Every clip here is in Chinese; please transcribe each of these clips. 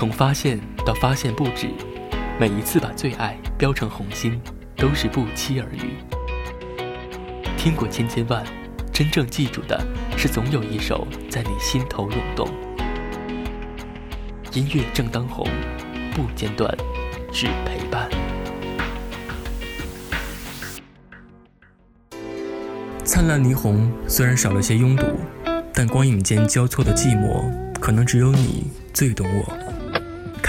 从发现到发现不止，每一次把最爱标成红心，都是不期而遇。听过千千万，真正记住的是总有一首在你心头涌动。音乐正当红，不间断，只陪伴。灿烂霓虹虽然少了些拥堵，但光影间交错的寂寞，可能只有你最懂我。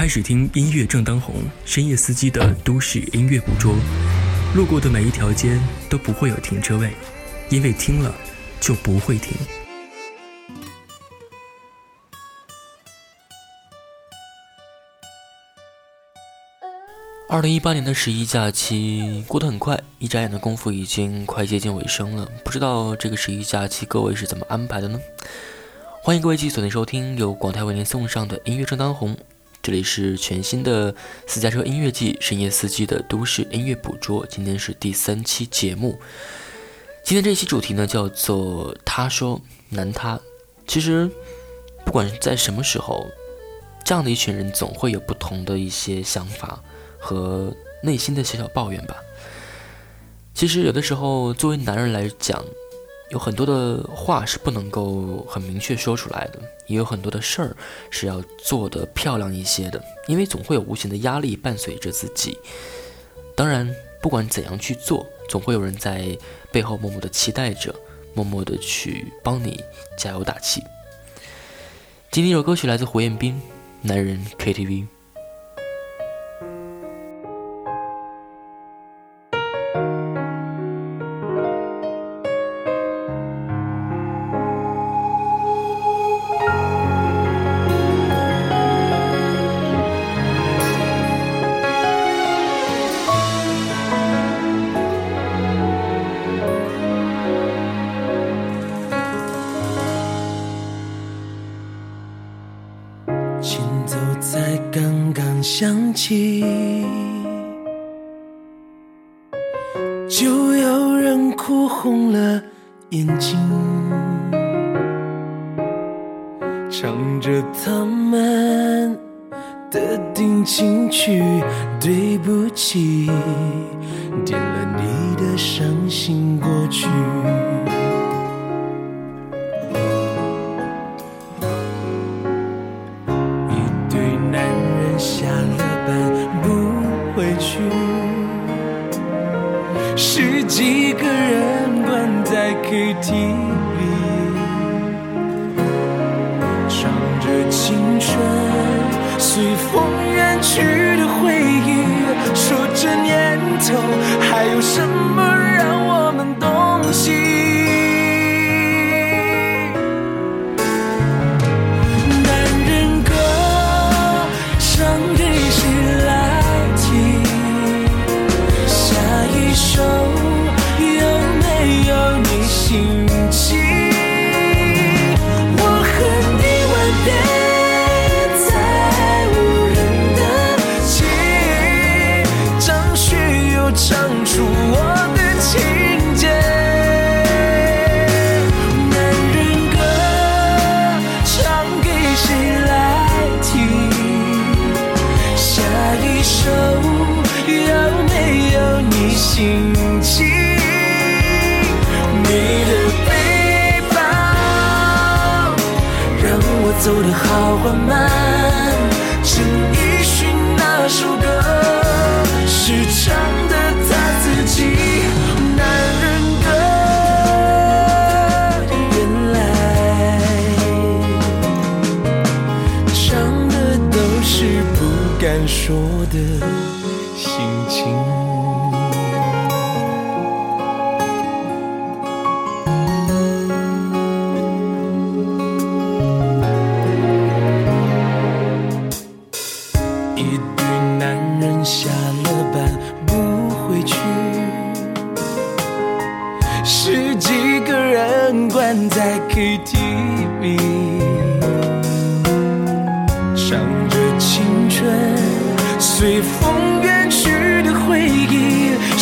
开始听音乐正当红，深夜司机的都市音乐捕捉，路过的每一条街都不会有停车位，因为听了就不会停。二零一八年的十一假期过得很快，一眨眼的功夫已经快接近尾声了。不知道这个十一假期各位是怎么安排的呢？欢迎各位继续锁定收听由广泰为您送上的音乐正当红，这里是全新的私家车音乐季深夜司机的都市音乐捕捉。今天是第三期节目，今天这期主题呢叫做“他说男他”。其实不管在什么时候，这样的一群人总会有不同的一些想法。和内心的小小抱怨吧。其实有的时候，作为男人来讲，有很多的话是不能够很明确说出来的，也有很多的事儿是要做得漂亮一些的，因为总会有无形的压力伴随着自己。当然，不管怎样去做，总会有人在背后默默的期待着，默默的去帮你加油打气。今天这首歌曲来自胡彦斌，《男人 KTV》。想起，就有人哭红了眼睛，唱着他们的定情曲。对不起，点了你的伤心过去。心情，你的背包让我走得好缓慢，陈奕迅那首歌是唱的他自己男人歌，原来唱的都是不敢说的心情。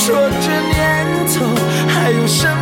若这年头还有什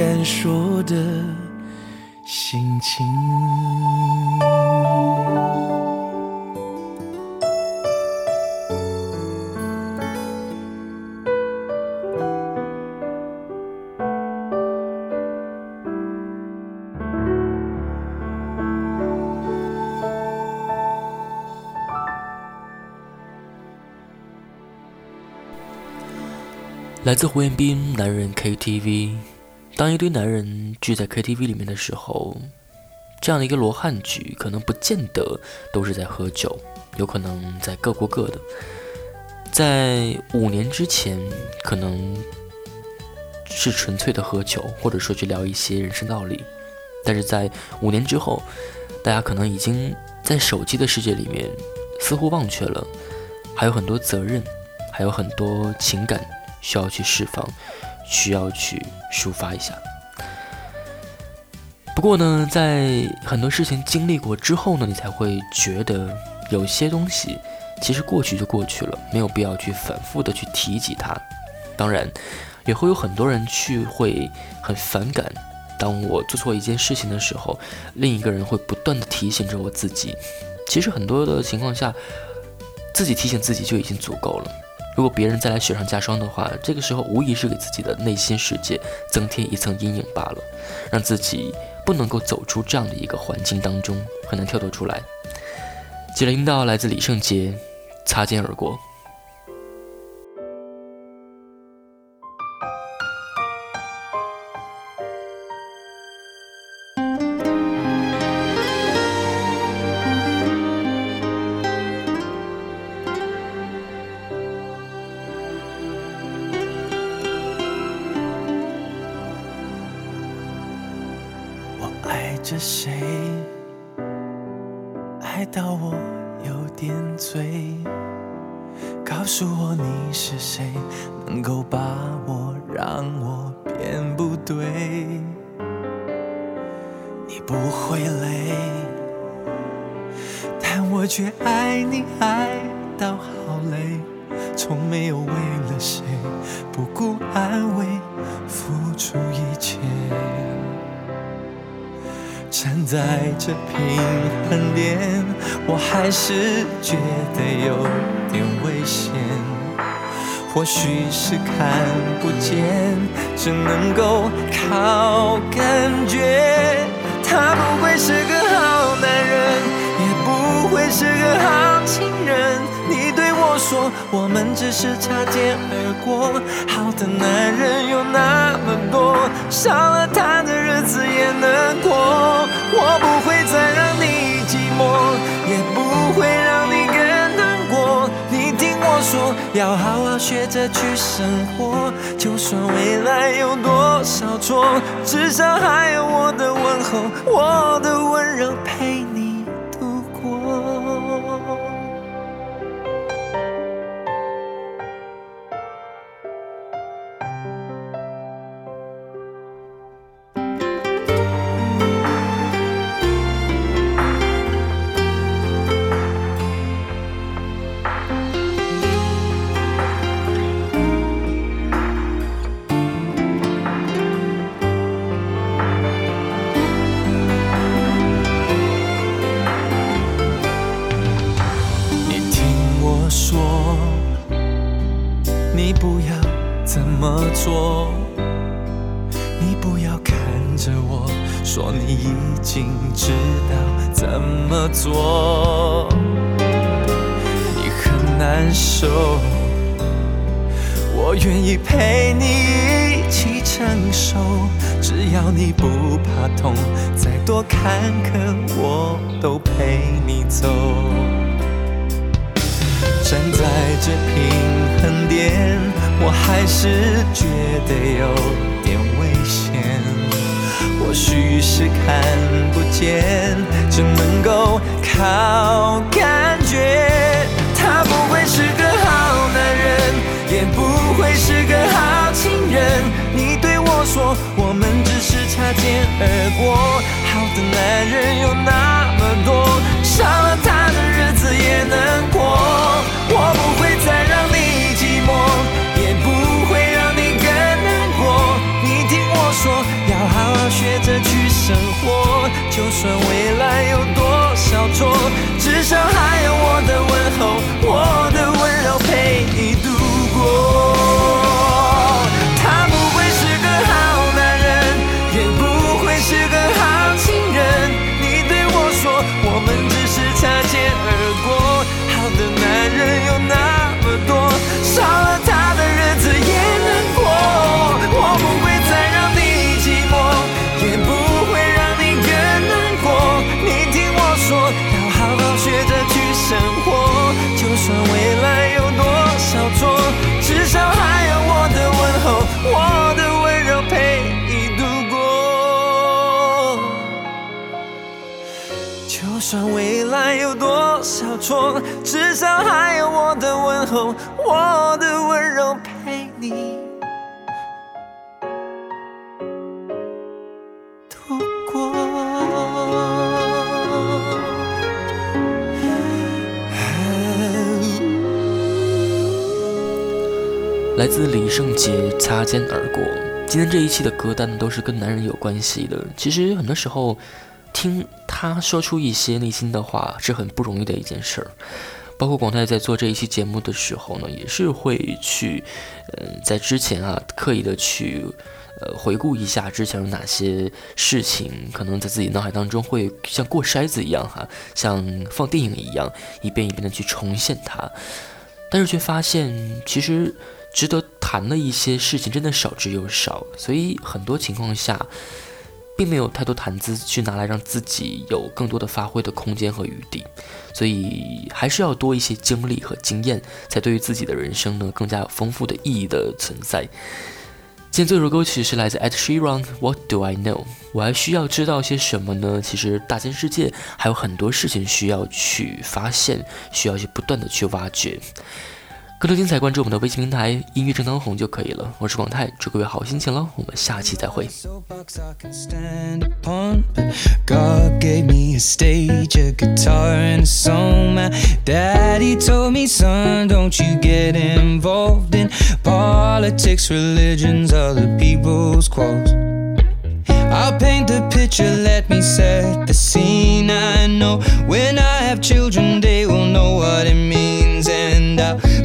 敢说的心情。来自胡彦斌，男人 KTV。当一堆男人聚在 KTV 里面的时候，这样的一个罗汉局，可能不见得都是在喝酒，有可能在各过各的。在五年之前，可能是纯粹的喝酒，或者说去聊一些人生道理；但是在五年之后，大家可能已经在手机的世界里面，似乎忘却了，还有很多责任，还有很多情感。需要去释放，需要去抒发一下。不过呢，在很多事情经历过之后呢，你才会觉得有些东西其实过去就过去了，没有必要去反复的去提及它。当然，也会有很多人去会很反感，当我做错一件事情的时候，另一个人会不断的提醒着我自己。其实很多的情况下，自己提醒自己就已经足够了。如果别人再来雪上加霜的话，这个时候无疑是给自己的内心世界增添一层阴影罢了，让自己不能够走出这样的一个环境当中，很难跳脱出来。接着听到来自李圣杰，擦肩而过。着谁？爱到我有点醉。告诉我你是谁，能够把我让我变不对。你不会累，但我却爱你爱到好累。从没有为了谁不顾安危，付出一切。站在这平衡点，我还是觉得有点危险。或许是看不见，只能够靠感觉。他不会是个好男人，也不会是个好情人。说，我们只是擦肩而过。好的男人有那么多，少了他的日子也能过。我不会再让你寂寞，也不会让你更难过。你听我说，要好好学着去生活。就算未来有多少错，至少还有我的问候，我的温柔陪愿意陪你一起承受，只要你不怕痛，再多坎坷我都陪你走。站在这平衡点，我还是觉得有点危险。或许是看不见，只能够靠感觉。他不会是个好男人，也不是个好情人。你对我说我们只是擦肩而过好的男人有那么多。少了他的日子也难过。我不会再让你寂寞也不会让你更难过。你听我说要好好学着去生活就算未来有多少错至少还是个就算未来有多少错，至少还有我的问候，我的温柔陪你度过。来自李圣杰《擦肩而过》。今天这一期的歌单都是跟男人有关系的。其实很多时候，听他说出一些内心的话是很不容易的一件事儿。包括广泰在做这一期节目的时候呢，也是会去，呃，在之前啊，刻意的去，呃，回顾一下之前有哪些事情，可能在自己脑海当中会像过筛子一样哈，像放电影一样，一遍一遍的去重现它。但是却发现，其实值得谈的一些事情真的少之又少，所以很多情况下，并没有太多谈资去拿来让自己有更多的发挥的空间和余地，所以还是要多一些经历和经验，才对于自己的人生呢更加有丰富的意义的存在。今天这首歌曲是来自 At Sheeran，《What Do I Know》？我还需要知道些什么呢？其实大千世界还有很多事情需要去发现，需要去不断的去挖掘。更多精彩，关注我们的微信平台“音乐正当红”就可以了。我是广泰，祝各位好心情喽！我们下期再会。so box I can stand upon. But God gave me a stage, a guitar, and a song. My daddy told me, son, don't you get involved in politics, religions, other people's quarrels. I'll paint the picture, let me set the scene. I know when I have children, they will know what it means.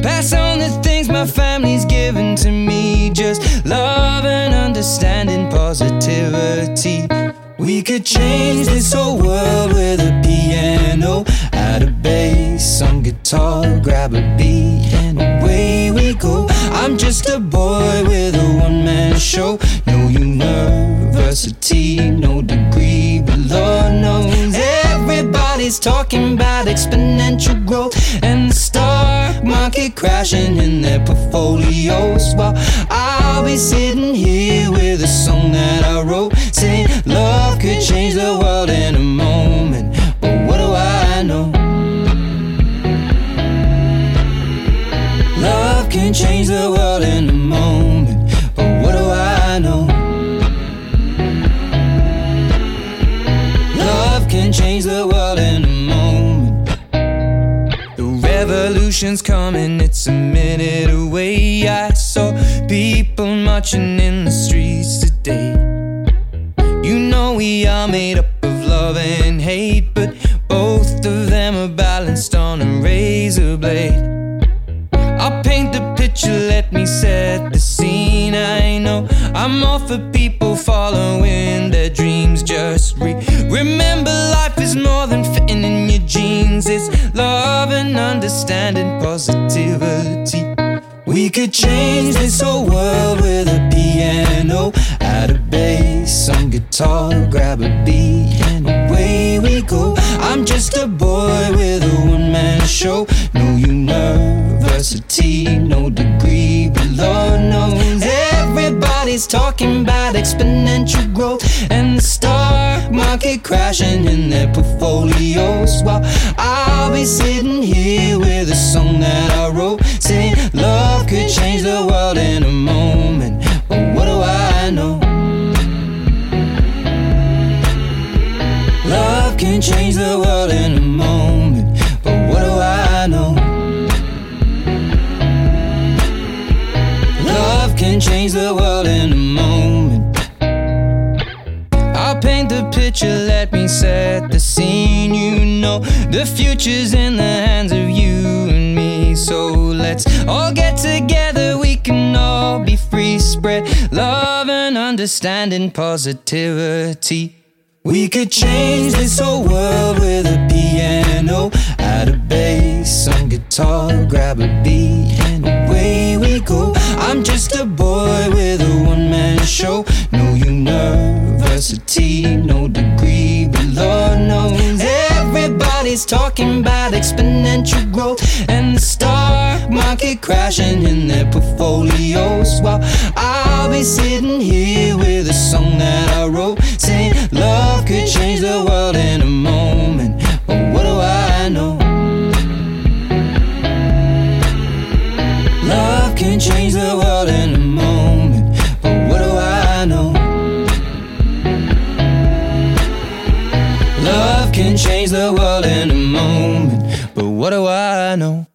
Pass on the things my family's given to me just love and understanding, positivity. We could change this whole world with a piano, add a bass, some guitar, grab a beat, and away we go. I'm just a boy with a one man show. Crashing in their portfolios. While I'll be sitting here with a song that I wrote, saying love could change the world in a moment. But what do I know? Love can change the world in a moment. But what do I know? Love can change the world in a moment. Revolution's coming, it's a minute away. I saw people marching in the streets today. You know we are made up of love and hate, but both of them are balanced on a razor blade. I'll paint the picture, let me set the scene. I know I'm all for people following their dreams. Just re- remember, understanding, positivity. We could change this whole world with a piano, add a bass, some guitar, grab a beat, and away we go. I'm just a boy with a one man show. No university, no degree, but Lord knows everybody's talking about exponential growth and the stock market crashing in their portfolios. While I'll be sitting the future's in the hands of you and me. So let's all get together, we can all be free. Spread love and understanding, positivity. We could change this whole world with a piano, add a bass, some guitar, grab a beat, and away we go. I'm just a boy with a one man show. No university, no degree, but Lord knows everybody's talking about exponential growth and the stock market crashing in their portfolios. While I'll be sitting here with a song that I wrote saying love could change the world in a moment. But what do I know? Love can change the world in a moment. But what do I know? Love can change the world moment. But what do I know?